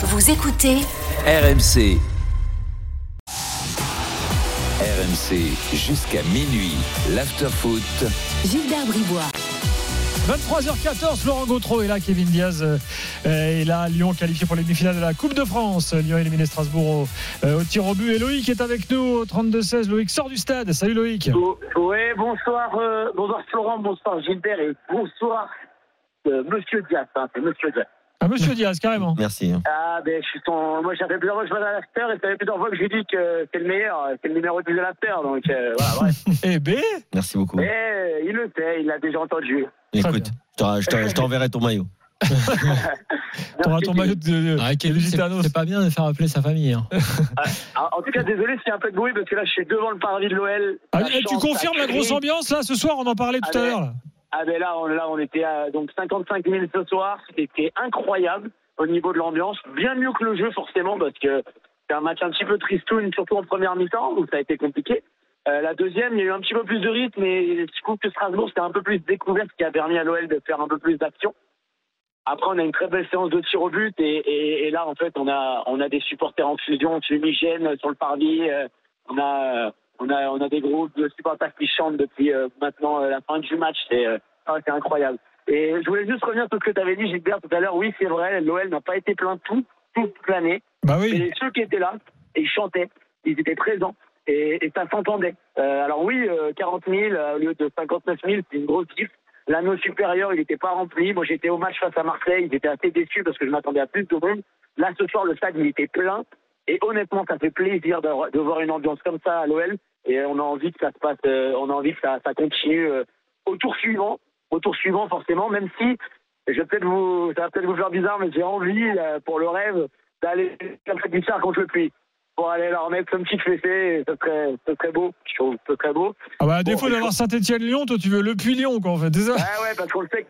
Vous écoutez RMC. RMC jusqu'à minuit. L'afterfoot. Gilbert Bribois. 23h14, Laurent Gautreau est là, Kevin Diaz euh, est là, Lyon qualifié pour les demi-finales de la Coupe de France. Lyon éliminé Strasbourg au, euh, au tir au but. Et Loïc est avec nous au 32-16. Loïc sort du stade. Salut Loïc. Oui, bonsoir, euh, bonsoir Florent, bonsoir Gilbert et bonsoir euh, Monsieur Diaz. Hein, c'est Monsieur Diaz. Ah, monsieur Diaz, carrément. Merci. Ah ben je suis son. Moi j'avais plusieurs fois que je à l'after et ça fait plusieurs fois que je lui dis que c'est le meilleur, c'est le numéro 10 de l'after. Donc euh, voilà, bref. Eh ben, Merci beaucoup. Mais il le sait, il l'a déjà entendu. Écoute, je t'en- je t'en- je t'enverrai ton maillot. t'auras ton maillot de, de Ah, Kevin, c'est pas bien de faire appeler sa famille. hein. Ah, en tout cas, désolé s'il y a un peu de bruit parce que là je suis devant le parvis de l'OL. Ah, eh, tu confirmes la grosse ambiance là ce soir On en parlait tout Ah, à l'heure. Ah ben là, on, là, on était à donc 55 000 ce soir. C'était incroyable au niveau de l'ambiance. Bien mieux que le jeu, forcément, parce que c'est un match un petit peu tristoun, surtout en première mi-temps, où ça a été compliqué. Euh, la deuxième, il y a eu un petit peu plus de rythme, et je trouve que Strasbourg, c'était un peu plus découvert, ce qui a permis à l'OL de faire un peu plus d'action. Après, on a une très belle séance de tir au but, et, et- et là, en fait, on a, on a des supporters en fusion, fumigène sur le parvis. euh, on a, on a, on a des groupes de supporters qui chantent depuis euh, maintenant euh, la fin du match. C'est, euh, ah, incroyable. Et je voulais juste revenir sur ce que tu avais dit, Gilbert, tout à l'heure. Oui, c'est vrai, l'OL n'a pas été plein tout, toute l'année. Bah oui. Mais ceux qui étaient là, ils chantaient, ils étaient présents. Et, et ça s'entendait. Euh, alors oui, euh, 40 000 euh, au lieu de 59 000, c'est une grosse chiffre. L'anneau supérieur, il n'était pas rempli. Moi, j'étais au match face à Marseille. Ils étaient assez déçus parce que je m'attendais à plus de monde. Là, ce soir, le stade, il était plein. Et honnêtement, ça fait plaisir de, de voir une ambiance comme ça à l'OL. Et on a envie que ça se passe, euh, on a envie que ça, ça continue euh, au tour suivant. Au tour suivant, forcément, même si, je vais peut-être vous, ça va peut-être vous faire bizarre, mais j'ai envie, euh, pour le rêve, d'aller comme ça Guichard contre le puits. Pour aller leur mettre une petite fessée, ce serait, ce serait beau. Je trouve ce serait beau. Ah bah, à défaut d'avoir Saint-Etienne-Lyon, toi tu veux le Puy-Lyon quoi en fait, c'est ça? Ouais, ouais, parce qu'on le sait,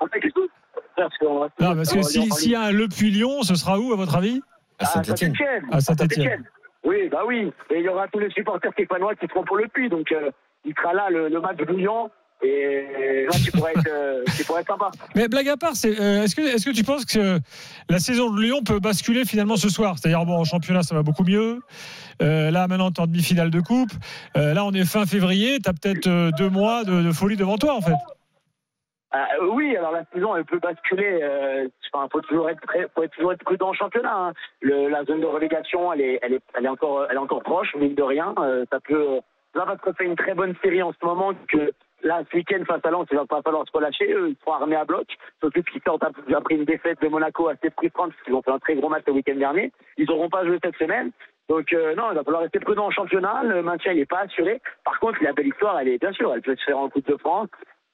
on sait que tout. Parce qu'on va- Non, parce que si- s'il y a un Le Puy-Lyon, ce sera où à votre avis? À Ah, Saint-Etienne. Saint-Étienne. À Saint-Étienne. Oui, bah oui. Et il y aura tous les supporters stéphanois qui seront pour le puits. Donc, euh, il sera là, le, le match bouillant. Et là, tu pourrais être, euh, tu pourrais être sympa. Mais blague à part, c'est, euh, est-ce que, est-ce que tu penses que la saison de Lyon peut basculer finalement ce soir? C'est-à-dire, bon, en championnat, ça va beaucoup mieux. Euh, là, maintenant, tu en demi-finale de coupe. Euh, là, on est fin février. Tu as peut-être euh, deux mois de, de folie devant toi, en fait. Ah, euh, oui, alors la saison, elle peut basculer. Euh, faut toujours être faut toujours être prudent en championnat. hein. Le, la zone de relégation, elle est, elle est, elle est encore, elle est encore proche, mine de rien. Euh, ça peut. Là, parce qu'on fait une très bonne série en ce moment, que là, ce week-end face à Lens, il va pas falloir se relâcher. Eux, ils seront armés à bloc. Surtout qu'ils sortent ap- après une défaite de Monaco assez frustrante, parce qu'ils ont fait un très gros match le week-end dernier. Ils n'auront pas joué cette semaine. Donc euh, non, il va falloir rester prudent en championnat. Le maintien, il n'est pas assuré. Par contre, la belle histoire, elle est bien sûr, elle peut se faire en Coupe de France.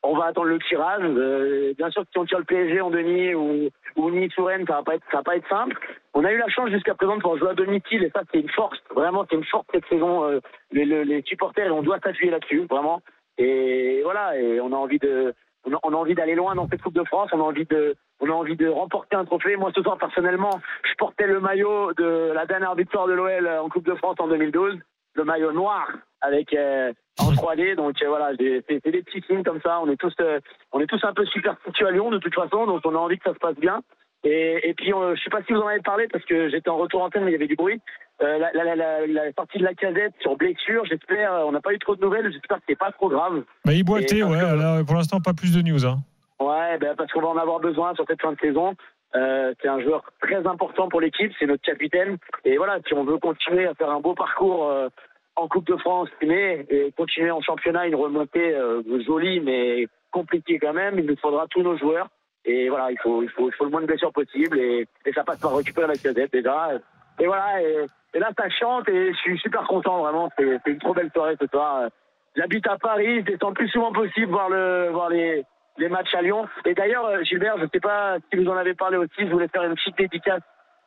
On va attendre le tirage. Euh, bien sûr, si on tire le PSG en demi ou, ou Nice ou Rennes, ça va pas être, ça va pas être simple. On a eu la chance jusqu'à présent de pouvoir jouer à domicile et ça, c'est une force. Vraiment, c'est une force cette saison. Euh, les, les- supporters, on doit s'appuyer là-dessus, vraiment. Et voilà, et on a envie de, on a, on a envie d'aller loin dans cette Coupe de France. On a envie de, on a envie de remporter un trophée. Moi, ce soir, personnellement, je portais le maillot de la dernière victoire de l'OL en Coupe de France en 2012, le maillot noir avec euh, en 3D. Donc euh, voilà, c'est des petits signes comme ça. On est tous, euh, on est tous un peu superstitieux à Lyon de toute façon, donc on a envie que ça se passe bien. Et, et puis, je sais pas si vous en avez parlé parce que j'étais en retour antenne, mais il y avait du bruit. Euh, la, la, la, sortie de la casette sur blessure, j'espère. euh, On n'a pas eu trop de nouvelles. J'espère que c'est pas trop grave. Bah, il boitait, ouais. que- Là, pour l'instant, pas plus de news. Hein. Ouais, ben parce qu'on va en avoir besoin sur cette fin de saison. Euh, c'est un joueur très important pour l'équipe, c'est notre capitaine. Et voilà, si on veut continuer à faire un beau parcours euh, en Coupe de France, mais et continuer en championnat, une remontée euh, jolie mais compliquée quand même, il nous faudra tous nos joueurs. Et voilà, il faut, il faut, il faut le moins de blessures possible et, et ça passe par récupérer la casette déjà. Et voilà, et, et là ça chante et je suis super content vraiment. C'est c'est une trop belle soirée ce soir. J'habite à Paris, je descends le plus souvent possible voir le, voir les, les matchs à Lyon. Et d'ailleurs, euh, Gilbert, je ne sais pas si vous en avez parlé aussi, je voulais faire une petite dédicace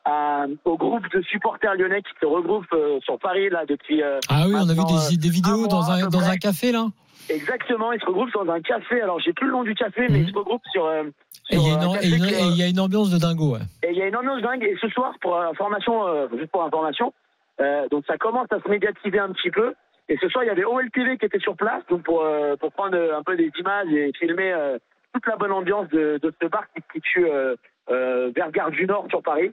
à- au groupe de supporters lyonnais qui se regroupent euh, sur Paris là depuis. euh, Ah oui, on a vu des, des vidéos un dans un, dans un café là. Exactement, ils se regroupent dans un café. Alors j'ai plus le nom du café, mais Mhm. ils se regroupent sur. euh, Et il y, a sur une- et euh, il y a ambiance de dingo. Ouais. Et il y a une ambiance dingue. Et ce soir, pour information, euh, juste pour information, euh, donc ça commence à se médiatiser un petit peu. Et ce soir, il y avait OLTV qui était sur place, donc pour, euh, pour prendre euh, un peu des images et filmer euh, toute la bonne ambiance de, de ce bar qui se situe euh, euh, vers Gare du Nord sur Paris.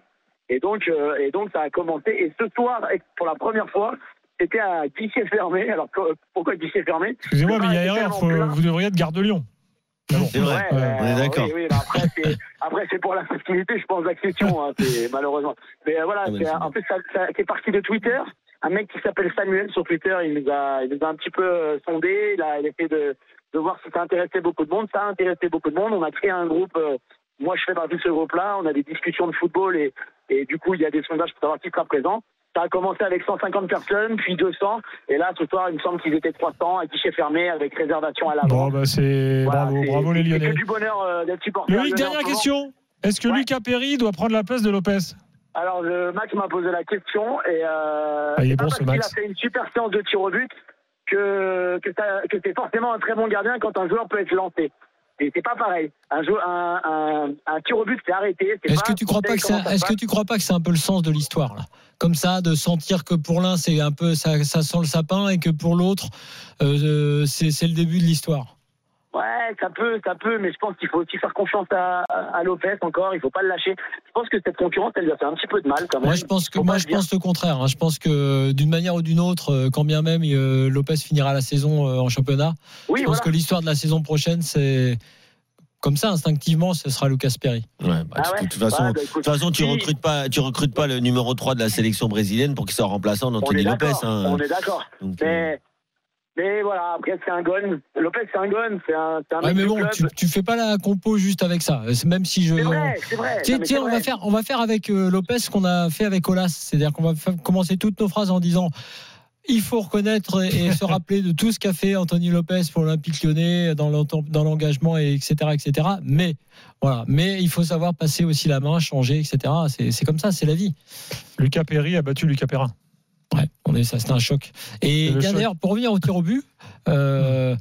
Et donc, euh, et donc ça a commencé. Et ce soir, pour la première fois, c'était à guichet fermé. Alors pourquoi guichet fermé? Excusez-moi, mais il y a erreur. faut- vous devriez être garde de Lyon. Ah. C'est vrai. Ouais, Ouais, euh, on est d'accord. Oui, oui, après, c'est, pour la facilité, je pense, l'accession, hein, malheureusement. Mais euh, voilà, Ah, en plus, ça, ça- c'est parti de Twitter. Un mec qui s'appelle Samuel sur Twitter, il nous a, il nous a un petit peu euh, sondé. Il a, il a essayé de, de voir si ça intéressait beaucoup de monde. Ça a intéressé beaucoup de monde. On a créé un groupe. Moi, je fais partie de ce groupe-là. On a des discussions de football et, et du coup, il y a des sondages pour savoir qui sera présent. Ça a commencé avec 150 personnes, puis 200. Et là, ce soir, il me semble qu'ils étaient 300 à guichet fermé avec réservation à Bon, l'avance. bah, c'est Voilà, bravo, c'est- bravo les c'est Lyonnais. que du bonheur euh, d'être supporter. Loïc, dernière question. Est-ce que Ouais. Lucas Perry doit prendre la place de Lopez Alors, le Max m'a posé la question et euh, Ah, il est c'est bon, ce Max. a fait une super séance de tir au but que, que, que c'est forcément un très bon gardien quand un joueur peut être lancé. C'est pas pareil. Un, jou- un, un, un tir au but, c'est arrêté. Est-ce que tu crois pas que c'est, est-ce que tu crois pas que c'est un peu le sens de l'histoire là? Comme ça, de sentir que pour l'un c'est un peu ça, ça sent le sapin et que pour l'autre euh, c'est, c'est le début de l'histoire. Ouais, ça peut, ça peut, mais je pense qu'il faut aussi faire confiance à, à Lopez encore. Il faut pas le lâcher. Je pense que cette concurrence, elle lui a fait un petit peu de mal quand même. Moi je pense que moi je dire. pense le contraire. hein. Je pense que d'une manière ou d'une autre, euh, quand bien même euh, Lopez finira la saison euh, en championnat, Oui, je pense que l'histoire de la saison prochaine c'est comme ça instinctivement, ce sera Lucas Perry. Ouais, bah, Ah de ouais toute façon, Ouais, bah, de écoute, toute façon, tu recrutes pas, tu recrutes pas le numéro 3 de la sélection brésilienne pour qu'il soit remplaçant On d'Anthony Lopez. hein. On est d'accord. Mais, mais voilà, après, c'est un gun. Lopez, c'est un gun. C'est un, c'est un Ouais, mais bon, tu, tu fais pas la compo juste avec ça. C'est Même si je C'est vrai, c'est vrai. Tiens, Non, mais tiens, c'est on vrai. va faire, on va faire avec euh, Lopez ce qu'on a fait avec Olas. C'est-à-dire qu'on va commencer toutes nos phrases en disant il faut reconnaître et, se rappeler de tout ce qu'a fait Anthony Lopez pour l'Olympique lyonnais dans l'engagement, et etc., etc. Mais voilà, mais il faut savoir passer aussi la main, changer, etc. C'est c'est comme ça, c'est la vie. Lucas Perry a battu Lucas Perrin. Ouais, on ça, c'était un choc. Et d'ailleurs, pour revenir au tir au but, euh,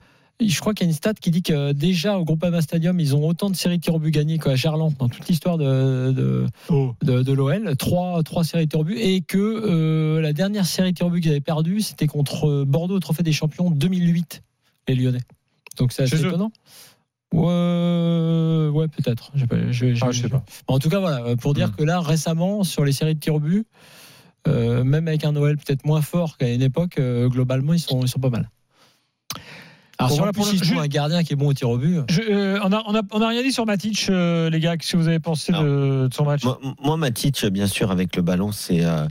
je crois qu'il y a une stat qui dit que déjà au Groupama Stadium, ils ont autant de séries de tirs au but gagnées qu'à Gerland dans toute l'histoire de, de, Oh. de, de l'OL, trois, trois séries de tirs au but, et que euh, la dernière série de tirs au but qu'ils avaient perdue, c'était contre Bordeaux au Trophée des Champions 2008, les Lyonnais. Donc c'est assez étonnant. Ouais, ouais peut-être. Ah, je sais pas. En tout cas, voilà, pour dire Mm. que là, récemment, sur les séries de tirs au but, euh, même avec un Noël peut-être moins fort qu'à une époque, euh, globalement, ils sont, ils sont pas mal. Alors, Bon, si voilà plus, pour le- un gardien qui est bon au tir au but. Je, euh, on, a, on, a, on a rien dit sur Matic, euh, les gars. Qu'est-ce que vous avez pensé de, de son match Moi, moi, Matic, bien sûr, avec le ballon, c'est euh,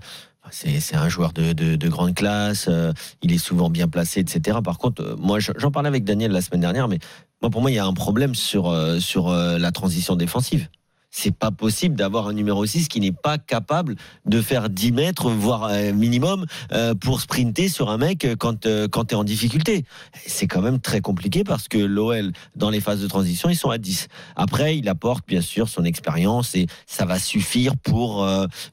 c'est c'est un joueur de, de, de grande classe. euh, il est souvent bien placé, etc. Par contre, euh, moi, je- j'en parlais avec Daniel la semaine dernière, mais moi, pour moi, il y a un problème sur euh, sur euh, la transition défensive. C'est pas possible d'avoir un numéro 6 qui n'est pas capable de faire 10 mètres, voire euh, minimum, euh, pour sprinter sur un mec euh, quand, quand tu es en difficulté. C'est quand même très compliqué parce que l'OL, dans les phases de transition, ils sont à 10. Après, il apporte bien sûr son expérience et ça va suffire pour,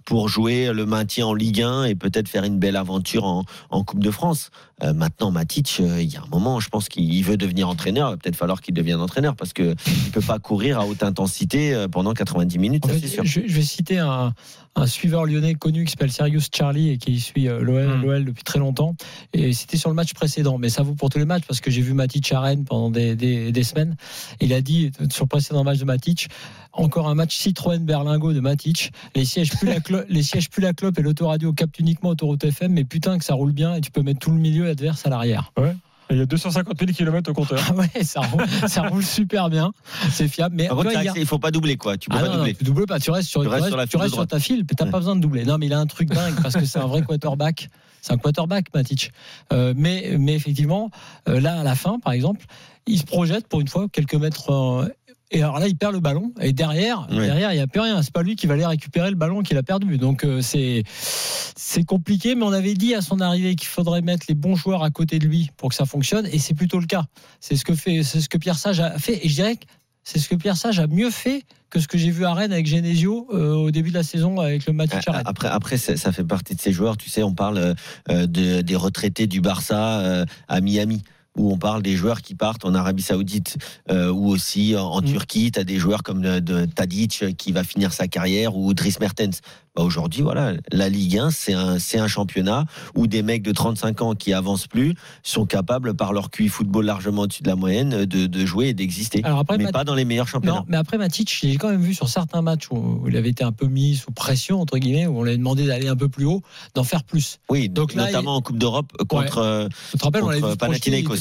pour jouer le maintien en Ligue 1 et peut-être faire une belle aventure en, en Coupe de France. Maintenant, Matic, il y a un moment, je pense qu'il veut devenir entraîneur. Il va peut-être falloir qu'il devienne entraîneur parce qu'il ne peut pas courir à haute intensité pendant 90 minutes, En ça fait, c'est sûr. je, je vais citer un, un suiveur lyonnais connu qui s'appelle Sirius Charlie et qui suit euh, l'OL Hmm. l'OL depuis très longtemps. Et c'était sur le match précédent, mais ça vaut pour tous les matchs parce que j'ai vu Matic à Rennes pendant des, des, des semaines. Il a dit euh, sur le précédent match de Matic, encore un match Citroën Berlingo de Matic. Les sièges plus la clope, les sièges plus la clope et l'autoradio captent uniquement autoroute FM, mais putain que ça roule bien et tu peux mettre tout le milieu adverse à l'arrière. Il y a 250 000 km au compteur. Ah ouais, ça roule, ça roule super bien, c'est fiable. Mais contre, il a- il faut pas doubler quoi. Tu peux ah pas non, non, doubler. tu doubles pas, tu restes sur, Tu tu restes restes- sur la tu file de restes sur droite. ta file, t'as Ouais. pas besoin de doubler. Non, mais il a un truc dingue parce que c'est un vrai quarterback. C'est un quarterback, Matic. Euh, mais, mais effectivement, euh, là, à la fin, par exemple, il se projette pour une fois quelques mètres. Euh, et alors là, il perd le ballon. Et derrière, Ouais. derrière, il n'y a plus rien. C'est pas lui qui va aller récupérer le ballon qu'il a perdu. Donc euh, c'est c'est compliqué. Mais on avait dit à son arrivée qu'il faudrait mettre les bons joueurs à côté de lui pour que ça fonctionne. Et c'est plutôt le cas. C'est ce que fait, c'est ce que Pierre Sage a fait. Et je dirais que c'est ce que Pierre Sage a mieux fait que ce que j'ai vu à Rennes avec Genesio euh, au début de la saison avec le Matic à Rennes. Après, après ça fait partie de ces joueurs. Tu sais, on parle euh, de, des retraités du Barça euh, à Miami. Où on parle des joueurs qui partent en Arabie Saoudite euh, ou aussi en, en Mm. Turquie. Tu as des joueurs comme de, de Tadic euh, qui va finir sa carrière ou Dries Mertens. Bah Aujourd'hui, voilà, la Ligue 1, c'est un, c'est un championnat où des mecs de 35 ans qui avancent plus sont capables, par leur QI football largement au-dessus de la moyenne, de, de jouer et d'exister. Alors après, mais Mat- pas dans les meilleurs championnats. Non, mais après Matic, j'ai quand même vu sur certains matchs où il avait été un peu mis sous pression, entre guillemets, où on lui a demandé d'aller un peu plus haut, d'en faire plus. Oui, Donc là, notamment en Coupe d'Europe contre. euh, Tu te rappelles, on l'avait vu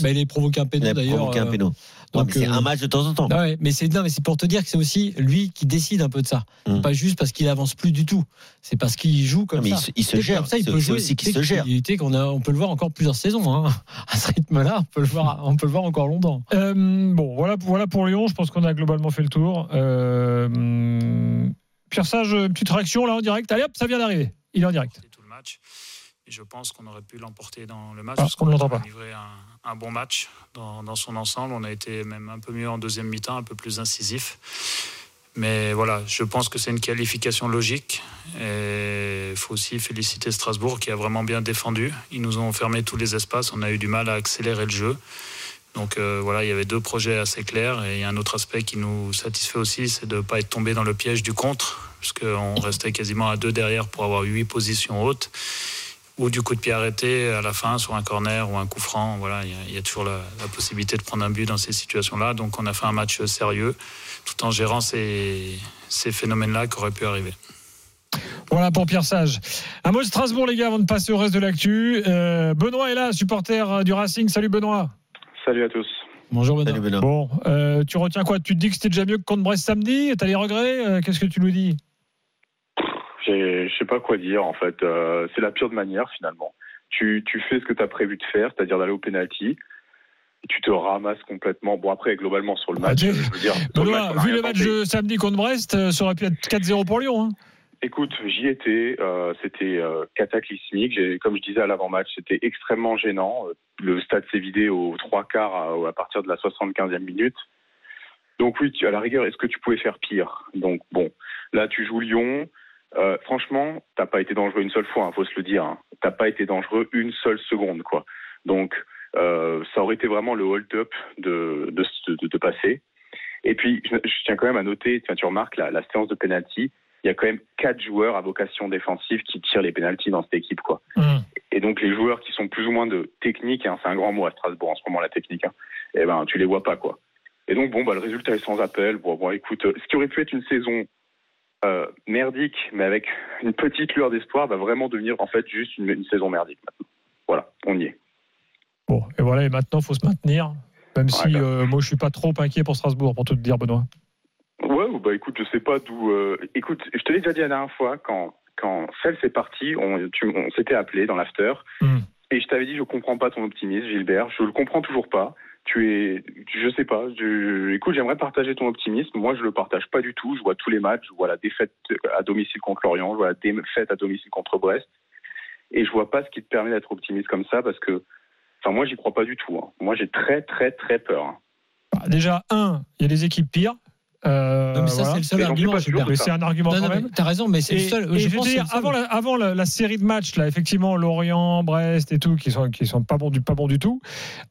bah, il a provoqué un péno d'ailleurs. provoqué un euh, péno. Ouais, donc, c'est euh, un match de temps en temps. Ah ouais, mais c'est non, mais c'est pour te dire que c'est aussi lui qui décide un peu de ça. Mm. Pas juste parce qu'il avance plus du tout. C'est parce qu'il joue comme Non, mais ça. il se- il se gère. Comme ça, il peut c'est jouer. aussi qu'il se gère. qu'on a, on peut le voir encore plusieurs saisons. Hein. À ce rythme-là, on peut le voir, on peut le voir encore longtemps. Euh, bon, voilà, voilà pour Lyon. Je pense qu'on a globalement fait le tour. Euh, hum, Pierre Sage, petite réaction là en direct. Allez hop, ça vient d'arriver. Il est en direct. tout le match. Et je pense qu'on aurait pu l'emporter dans le match. Ah, parce on ne l'entend a livré un, un bon match dans, dans son ensemble. On a été même un peu mieux en deuxième mi-temps, un peu plus incisif. Mais voilà, je pense que c'est une qualification logique. Et il faut aussi féliciter Strasbourg qui a vraiment bien défendu. Ils nous ont fermé tous les espaces. On a eu du mal à accélérer le jeu. Donc euh, voilà, il y avait deux projets assez clairs. Et il y a un autre aspect qui nous satisfait aussi, c'est de ne pas être tombé dans le piège du contre, puisqu'on restait quasiment à deux derrière pour avoir huit positions hautes. Ou du coup de pied arrêté à la fin sur un corner ou un coup franc. Voilà, il y a, il y a toujours la, la possibilité de prendre un but dans ces situations-là. Donc on a fait un match sérieux, tout en gérant ces, ces phénomènes-là qui auraient pu arriver. Voilà pour Pierre Sage. Un mot de Strasbourg, les gars, avant de passer au reste de l'actu. Euh, Benoît est là, supporter du Racing. Salut Benoît. Salut à tous. Bonjour Benoît. Salut Benoît. Bon, euh, tu retiens quoi? Tu te dis que c'était déjà mieux que contre Brest samedi? T'as les regrets? Euh, Qu'est-ce que tu nous dis? Je sais pas quoi dire en fait. Euh, c'est la pire de manière finalement. Tu, tu fais ce que tu as prévu de faire, c'est-à-dire d'aller au penalty. Tu te ramasses complètement. Bon après globalement sur le match, Ah, je veux dire. match, vu le match de samedi contre Brest, euh, ça aurait pu être 4-0 pour Lyon. hein. Écoute, j'y étais. euh, c'était cataclysmique. Comme je disais à l'avant-match, c'était extrêmement gênant. Le stade s'est vidé aux trois quarts à, à partir de la 75e minute. Donc oui, tu- à la rigueur, est-ce que tu pouvais faire pire? Donc bon, là tu joues Lyon. Euh, franchement, t'as pas été dangereux une seule fois, hein, faut se le dire. Hein. T'as pas été dangereux une seule seconde, quoi. Donc euh, ça aurait été vraiment le hold-up de, de, de, de passer. Et puis, je, je tiens quand même à noter, tu remarques la, la séance de penalty, il y a quand même quatre joueurs à vocation défensive qui tirent les pénalties dans cette équipe, quoi. Et donc les joueurs qui sont plus ou moins de technique, hein, c'est un grand mot à Strasbourg en ce moment la technique, hein, eh ben tu les vois pas quoi. Et donc bon bah le résultat est sans appel. Bon, bon écoute, euh, ce qui aurait pu être une saison euh, merdique, mais avec une petite lueur d'espoir, va vraiment devenir en fait juste une, une saison merdique maintenant. Voilà, on y est. Bon, et voilà, et maintenant, il faut se maintenir. Même si euh, moi, je suis pas trop inquiet pour Strasbourg, pour tout te dire, Benoît. Ouais, bah écoute, je sais pas d'où. euh, écoute, je te l'ai déjà dit la dernière fois quand quand Celle s'est parti, on, s'était appelé dans l'after. Hmm. Et je t'avais dit, je comprends pas ton optimisme, Gilbert. Je le comprends toujours pas. Tu es, je sais pas. Je, écoute, j'aimerais partager ton optimisme. Moi, je le partage pas du tout. Je vois tous les matchs. Je vois la défaite à domicile contre Lorient. Je vois la défaite à domicile contre Brest. Et je vois pas ce qui te permet d'être optimiste comme ça parce que, enfin, moi, j'y crois pas du tout. hein. Moi, j'ai très, très, très peur. hein. Bah, déjà, un, il y a des équipes pires. Euh, Non, mais ça, voilà. c'est le seul Mais argument. Mais c'est un argument Non, quand non, mais même. t'as raison, mais c'est le seul. et je je veux pense que dire, avant, la, avant la, la série de matchs, là, effectivement, Lorient, Brest et tout, qui sont, qui sont pas bons du, pas bons du tout.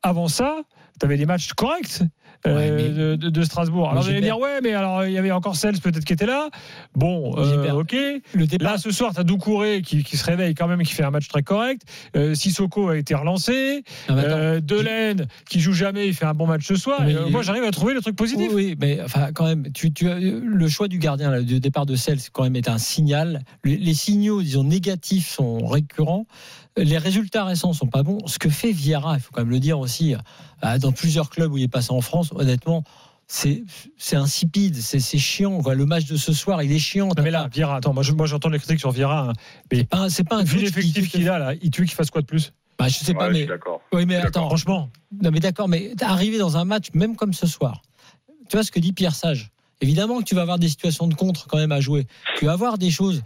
Avant ça, tu avais des matchs corrects euh, Ouais, de, Strasbourg. Alors, vous allez dire, ouais, mais alors, il y avait encore Sels peut-être qui était là. Bon, euh, ok. Le départ. Là, ce soir, tu as Doucouré qui, qui se réveille quand même, qui fait un match très correct. Euh, Sissoko a été relancé. Non. Euh, Delaine, qui joue jamais, il fait un bon match ce soir. Mais euh, moi, j'arrive à trouver le truc positif. Oui, oui, mais enfin, quand même, tu, tu as- le choix du gardien, là, du départ de Cels, quand même, est un signal. Les, les signaux, disons, négatifs sont récurrents. Les résultats récents sont pas bons. Ce que fait Vieira, il faut quand même le dire aussi, euh, dans plusieurs clubs où il est passé en France, honnêtement, c'est c'est insipide, c'est c'est chiant. quoi. Le match de ce soir, il est chiant. Non, mais là, Vieira, attends, moi, je- moi j'entends les critiques sur Vieira. hein. c'est pas, un- c'est pas un Vu l'effectif qui- qu'il a, là, il tue qu'il fasse quoi de plus? Bah, je sais Ouais, pas, mais d'accord. oui, mais attends, Franchement, Non, mais d'accord, mais arriver dans un match, même comme ce soir, tu vois ce que dit Pierre Sage? Évidemment que tu vas avoir des situations de contre quand même à jouer. Tu vas avoir des choses.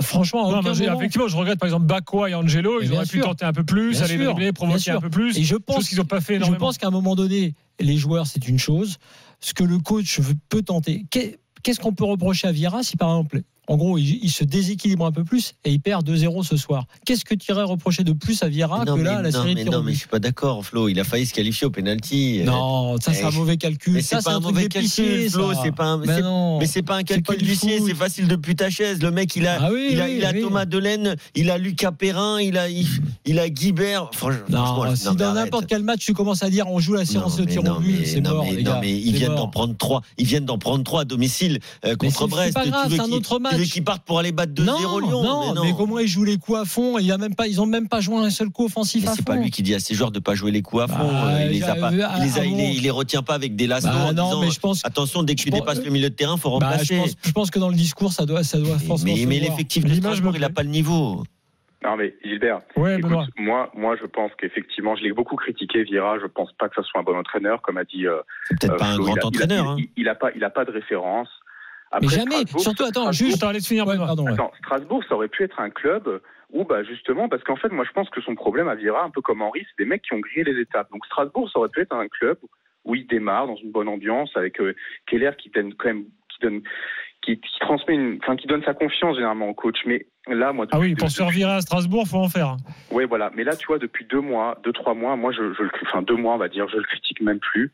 Franchement, non, mais effectivement, je regrette par exemple Bakwa et Angelo, Mais ils auraient pu tenter un peu plus, Bien aller dribbler, provoquer un peu plus. Et je pense, qu'ils n'ont pas fait je pense qu'à un moment donné, les joueurs, c'est une chose. Ce que le coach peut tenter. Qu'est- Qu'est-ce qu'on peut reprocher à Vieira si par exemple En gros, il, il se déséquilibre un peu plus et il perd 2-0 ce soir. Qu'est-ce que tu irais reprocher de plus à Vieira non, que là, mais, la non, série mais de non, mais je suis pas d'accord, Flo. Il a failli se qualifier au penalty. Non, ça c'est un mauvais calcul. Mais ça, c'est pas un mauvais calcul, Flo. C'est pas un. Mais c'est- non. Mais c'est pas un calcul d'huissier, c'est facile de ta chaise. Le mec, il a, Ah oui, il a, oui, il a oui. Thomas Delaine, il a Lucas Perrin, il a, il, il a Guibert. Franchement, Non, si dans n'importe quel match tu commences à dire on joue la séance de tir au but, c'est mort, non, mais ils viennent d'en prendre trois. Ils viennent d'en prendre trois à domicile euh, contre Brest. c'est pas grave, c'est un autre match. Tu veux qu'ils partent pour aller battre 2-0 non, Lyon non, mais, comment ils jouent les coups à fond Il y a même pas, ils ont même pas joué un seul coup offensif Mais à c'est fond. pas lui qui dit à ses joueurs de pas jouer les coups à fond. Bah, Euh, il les a j'ai- pas, il les, a- à- il les, à il les retient pas avec des lassos Bah en non, disant, mais je pense- attention dès que tu pense- dépasses le milieu de terrain, faut Bah, remplacer. je, pense, je pense que dans le discours, ça doit, ça doit forcément mais mais l'effectif de L'image Strasbourg, il a pas le niveau. Non mais Gilbert, Ouais, écoute, Benoît. moi, moi je pense qu'effectivement, je l'ai beaucoup critiqué, Vieira. Je pense pas que ce soit un bon entraîneur, comme a dit. euh, peut-être euh, pas un grand Il a- il a- entraîneur. hein. Il, il a pas, il a pas de référence. Mais jamais, Strasbourg, surtout, attends, juste. Attends, laisse finir, Ouais, pardon, ouais. Attends, Strasbourg, ça aurait pu être un club où, bah, justement, parce qu'en fait, moi, je pense que son problème à Vieira, un peu comme Henri, c'est des mecs qui ont grillé les étapes. Donc, Strasbourg, ça aurait pu être un club où il démarre dans une bonne ambiance avec euh, Keller qui donne quand même, qui donne, qui, qui transmet une, enfin, qui donne sa confiance généralement au coach. Mais là, moi, Ah oui, depuis- pour se faire virer à Strasbourg, faut en faire. oui, voilà. Mais là, tu vois, depuis deux mois, deux, trois mois, moi, je, je enfin, deux mois, on va dire, je le critique même plus.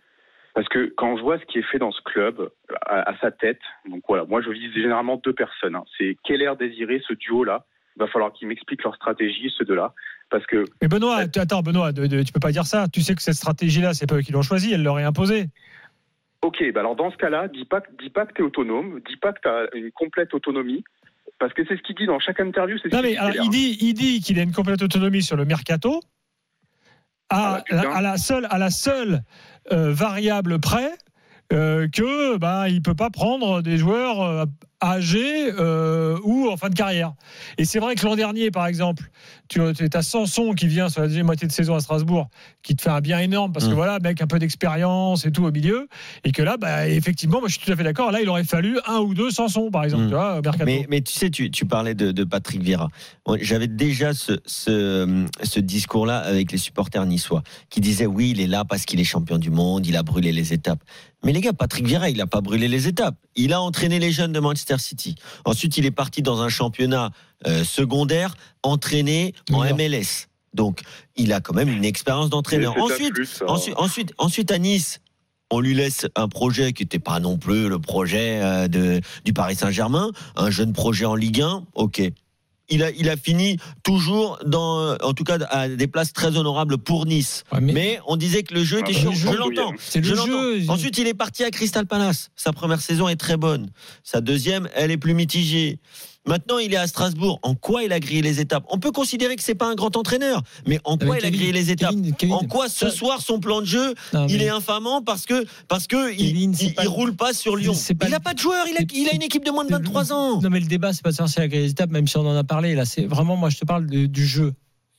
Parce que quand je vois ce qui est fait dans ce club, à, à sa tête, donc voilà, moi, je vise généralement deux personnes. hein. C'est Keller désiré, ce duo-là. Il va falloir qu'ils m'expliquent leur stratégie, ceux deux-là. Parce que, Mais Benoît, tu- attends, Benoît, de- de- tu peux pas dire ça. Tu sais que cette stratégie-là, c'est pas eux qui l'ont choisie, elle leur est imposée. ok, bah alors dans ce cas-là, dis pas, que- dis pas que tu es autonome, dis pas que tu as une complète autonomie. Parce que c'est ce qu'il dit dans chaque interview. ce Non, mais alors, il dit, il dit qu'il a une complète autonomie sur le mercato. Ah À, bah, putain. à la seule, à la seule euh, variable près euh, que bah, il peut pas prendre des joueurs euh, âgés euh, ou en fin de carrière. Et c'est vrai que l'an dernier, par exemple, tu as Sanson qui vient sur la deuxième moitié de saison à Strasbourg, qui te fait un bien énorme parce que Mm. voilà, mec, un peu d'expérience et tout au milieu, et que là, bah, effectivement, moi je suis tout à fait d'accord. Là, il aurait fallu un ou deux Sanson, par exemple, Mm. tu vois. Mais, mais tu sais, tu, tu parlais de, de Patrick Vieira. J'avais déjà ce, ce, ce discours-là avec les supporters niçois qui disaient oui, il est là parce qu'il est champion du monde, il a brûlé les étapes. Mais les gars, Patrick Vieira, il n'a pas brûlé les étapes. Il a entraîné les jeunes de Manchester City. Ensuite, il est parti dans un championnat euh, secondaire, entraîné en. MLS. Donc, il a quand même une expérience d'entraîneur. Ensuite, plus, ça. ensuite, ensuite, ensuite, à Nice, on lui laisse un projet qui n'était pas non plus le projet euh, de, du Paris Saint-Germain, un jeune projet en Ligue 1, ok. Il a, il a fini toujours dans, en tout cas, à des places très honorables pour Nice. Ouais, mais, mais- on disait que le jeu Ah était bah, chiant. je l'entends. C'est le jeu. Ensuite, il est parti à Crystal Palace. Sa première saison est très bonne. Sa deuxième, elle est plus mitigée. Maintenant, il est à Strasbourg. En quoi il a grillé les étapes? On peut considérer que c'est pas un grand entraîneur, mais en quoi il a Kevin, grillé les étapes? Kevin, Kevin, En quoi ce ça- soir son plan de jeu non, il est infamant parce que parce que il, Kevin, c'est il- pas- il roule pas sur Lyon. pas- il a pas de joueur. Il a, il a une équipe de moins de c'est- 23 ans. Non, mais le débat, c'est pas de savoir si la grille des étapes, même si on en a parlé. Là, c'est vraiment, moi, je te parle de- du jeu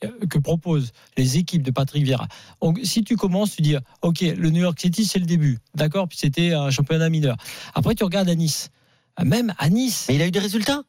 euh, que proposent les équipes de Patrick Vieira. Donc, si tu commences, tu dis, OK, le New York City, c'est le début. D'accord Puis c'était un championnat mineur. Après, tu regardes à Nice. Même à Nice. Mais il a eu des résultats?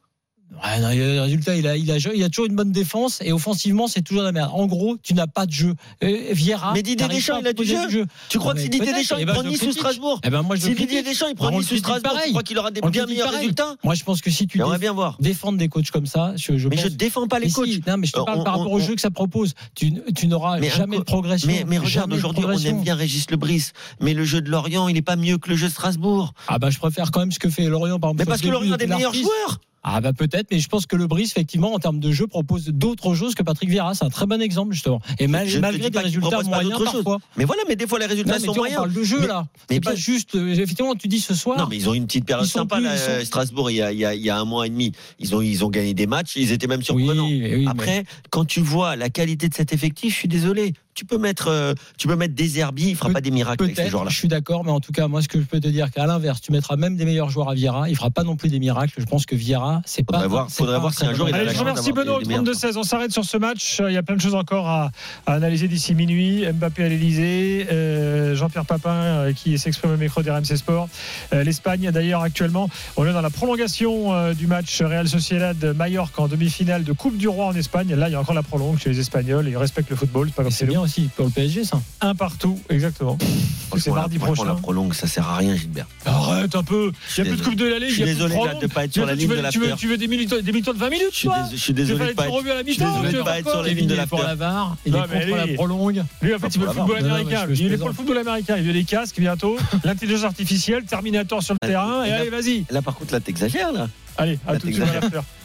Ouais, non, le résultat, il a, il, a, il a toujours une bonne défense et offensivement, c'est toujours la merde. En gros, tu n'as pas de jeu. Euh, Vieira. Mais Didier Deschamps, à il a du jeu. Tu crois Non, que si mais Didier Deschamps eh il ben, prend Nice ou. Strasbourg Eh ben, moi, je Si Didier. Deschamps il prend Nice ou Strasbourg, tu pareil. crois qu'il aura des On bien meilleurs pareil. résultats Moi, je pense que si tu déf- bien voir. défendre des coachs comme ça, je, je Mais pense je défends pas les mais coachs. si, non, mais je te Euh, parle on- par rapport au jeu que ça propose. Tu, tu n'auras Mais jamais de progression. Mais, mais regarde, aujourd'hui, on aime bien Régis Lebris. Mais le jeu de Lorient, il est pas mieux que le jeu de Strasbourg. Ah bah je préfère quand même ce que fait Lorient par exemple. Mais au parce que Lorient a de des meilleurs joueurs. Ah bah peut-être, mais je pense que le Brice effectivement en termes de jeu propose d'autres choses que Patrick Vieira. C'est un très bon exemple justement. Et mal- malgré des résultats moyens parfois. Mais voilà, mais des fois, les Non, résultats mais sont on moyens. parle de jeu Mais- là. mais bien- pas juste. euh, Effectivement, tu dis ce soir. Non, mais ils ont eu une petite période sympa, plus- là, sont- euh, Strasbourg, il y, a, il, y a, il y a un mois et demi. Ils ont, ils ont gagné des matchs, ils étaient même surprenants. oui, Après, quand tu vois la qualité de cet effectif, je suis désolé. Tu peux mettre, euh, tu peux mettre des herbiers, il fera pas des miracles avec ces Peut-être, joueurs-là. je suis d'accord, mais en tout cas, moi, ce que je peux te dire, qu'à l'inverse, tu mettras même des meilleurs joueurs à Vieira, il fera pas non plus des miracles. Je pense que Vieira, c'est pas. Faudrait voir- faudrait pas voir si un jour il a Allez, la je chance remercie Benoît au des meilleurs 32-16. On s'arrête sur ce match. Il y a plein de choses encore à, à analyser d'ici minuit. Mbappé à l'Elysée, euh, Jean-Pierre Papin euh, qui s'exprime au micro d'RMC Sport. Euh, L'Espagne, d'ailleurs, actuellement, on est dans la prolongation euh, du match Real Sociedad-Mallorca en demi-finale de Coupe du Roi en Espagne. Là, il y a encore la prolongue chez les Espagnols. Ils respectent le football. C'est pas comme C'est chez nous. Aussi pour le PSG, ça. Un partout, exactement. c'est mardi la- prochain. la prolongue, ça sert à rien, Gilbert. Arrête un peu. Il n'y a plus de. Coupe de la Ligue. Je suis désolé de ne pas être sur la Tu ligne veux- de tu veux, tu veux des minutes, des de 20 minutes, Je suis toi je suis désolé de les pas être. la sur la ligne de il est pour la VAR, il est contre la prolongue. Lui, en fait, il veut le football la américain. Il est pour le football américain. Il veut des casques bientôt, l'intelligence artificielle, Terminator sur le terrain. Et allez, vas-y. Là, par contre, là, t'exagères, là. Allez, à tout de suite.